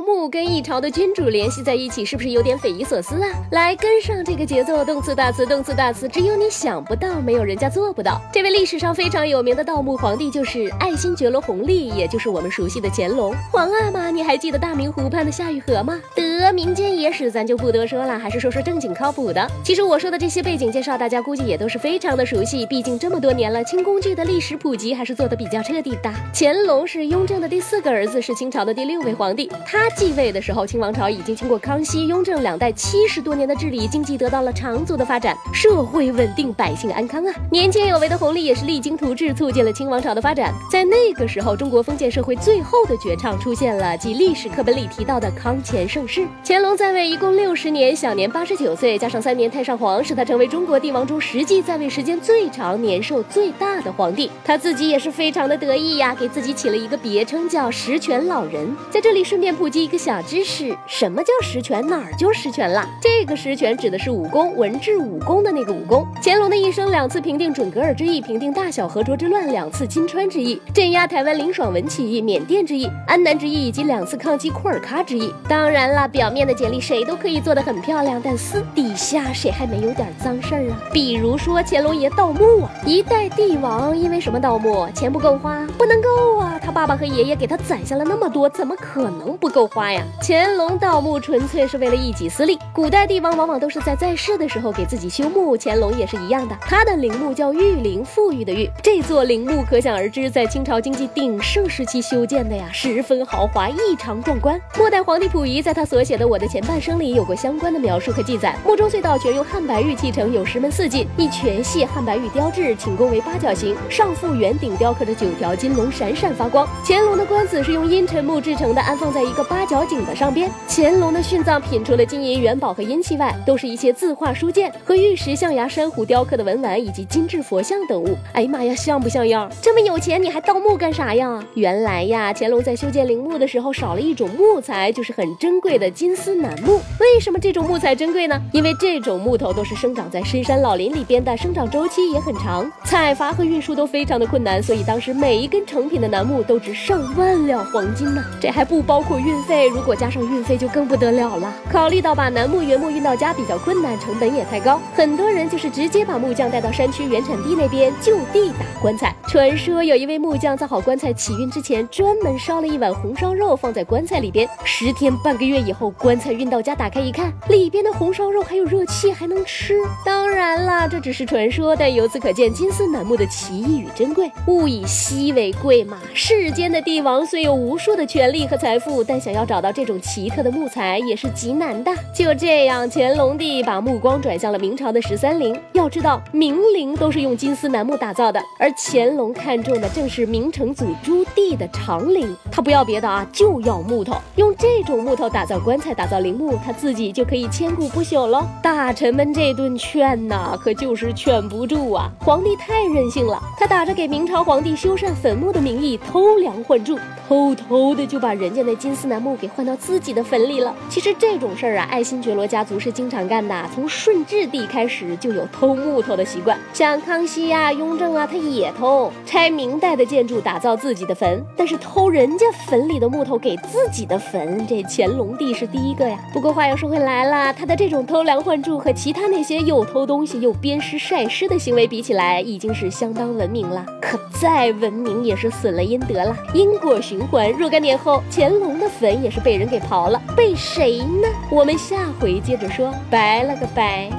墓跟一朝的君主联系在一起，是不是有点匪夷所思啊？来跟上这个节奏，动词大词，动词大词，只有你想不到，没有人家做不到。这位历史上非常有名的盗墓皇帝就是爱新觉罗弘历，也就是我们熟悉的乾隆皇阿玛。你还记得大明湖畔的夏雨荷吗？得民间野史咱就不多说了，还是说说正经靠谱的。其实我说的这些背景介绍，大家估计也都是非常的熟悉，毕竟这么多年了，清宫剧的历史普及还是做的比较彻底的。乾隆是雍正的第四个儿子，是清朝的第六位皇帝。他继位的时候，清王朝已经经过康熙、雍正两代七十多年的治理，经济得到了长足的发展，社会稳定，百姓安康啊。年轻有为的弘历也是励精图治，促进了清王朝的发展。在那个时候，中国封建社会最后的绝唱出现了，即历史课本里提到的康乾盛世。乾隆在位一共六十年，享年八十九岁，加上三年太上皇，使他成为中国帝王中实际在位时间最长、年寿最大的皇帝。他自己也是非常的得意呀，给自己起了一个别称叫十全老人。在这里顺便普及一个。小知识，什么叫实权？哪儿就实权了？这个实权指的是武功，文治武功的那个武功。乾隆的一生，两次平定准噶尔之役，平定大小和卓之乱，两次金川之役，镇压台湾林爽文起义，缅甸之役，安南之役，以及两次抗击库尔喀之役。当然了，表面的简历谁都可以做得很漂亮，但私底下谁还没有点脏事儿啊？比如说乾隆爷盗墓啊，一代帝王因为什么盗墓？钱不够花？不能够！他爸爸和爷爷给他攒下了那么多，怎么可能不够花呀？乾隆盗墓纯粹是为了一己私利。古代帝王往往都是在在世的时候给自己修墓，乾隆也是一样的。他的陵墓叫玉陵，富裕的玉。这座陵墓可想而知，在清朝经济鼎盛时期修建的呀，十分豪华，异常壮观。末代皇帝溥仪在他所写的《我的前半生》里有过相关的描述和记载。墓中隧道全用汉白玉砌成，有石门四进，一全系汉白玉雕制，寝宫为八角形，上覆圆顶雕刻着九条金龙，闪闪发光。乾隆的棺子是用阴沉木制成的，安放在一个八角。井的上边，乾隆的殉葬品除了金银元宝和阴器外，都是一些字画书件和玉石、象牙、珊瑚雕刻的文玩，以及精致佛像等物。哎呀妈呀，像不像样？这么有钱，你还盗墓干啥呀？原来呀，乾隆在修建陵墓的时候少了一种木材，就是很珍贵的金丝楠木。为什么这种木材珍贵呢？因为这种木头都是生长在深山老林里边的，生长周期也很长，采伐和运输都非常的困难，所以当时每一根成品的楠木都值上万两黄金呢。这还不包括运费。如果加上运费就更不得了了。考虑到把楠木原木运到家比较困难，成本也太高，很多人就是直接把木匠带到山区原产地那边就地打棺材。传说有一位木匠造好棺材起运之前，专门烧了一碗红烧肉放在棺材里边，十天半个月以后，棺材运到家，打开一看，里边的红烧肉还有热气，还能吃。当然了，这只是传说，但由此可见金丝楠木的奇异与珍贵。物以稀为贵嘛。世间的帝王虽有无数的权力和财富，但想要找到。这种奇特的木材也是极难的。就这样，乾隆帝把目光转向了明朝的十三陵。要知道，明陵都是用金丝楠木打造的，而乾隆看中的正是明成祖朱棣的长陵。他不要别的啊，就要木头。用这种木头打造棺材、打造陵墓，他自己就可以千古不朽喽。大臣们这顿劝呐，可就是劝不住啊！皇帝太任性了，他打着给明朝皇帝修缮坟墓的名义，偷偷梁换柱，偷偷的就把人家那金丝楠木给。换到自己的坟里了。其实这种事儿啊，爱新觉罗家族是经常干的。从顺治帝开始就有偷木头的习惯，像康熙呀、雍正啊，他也偷拆明代的建筑打造自己的坟。但是偷人家坟里的木头给自己的坟，这乾隆帝是第一个呀。不过话又说回来了，他的这种偷梁换柱和其他那些又偷东西又鞭尸晒尸的行为比起来，已经是相当文明了。可再文明也是损了阴德了，因果循魂。若干年后，乾隆的坟也是被。人给刨了，被谁呢？我们下回接着说，拜了个拜。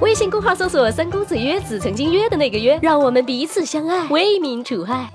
微信公号搜索“三公子约子”，曾经约的那个约，让我们彼此相爱，为民除害。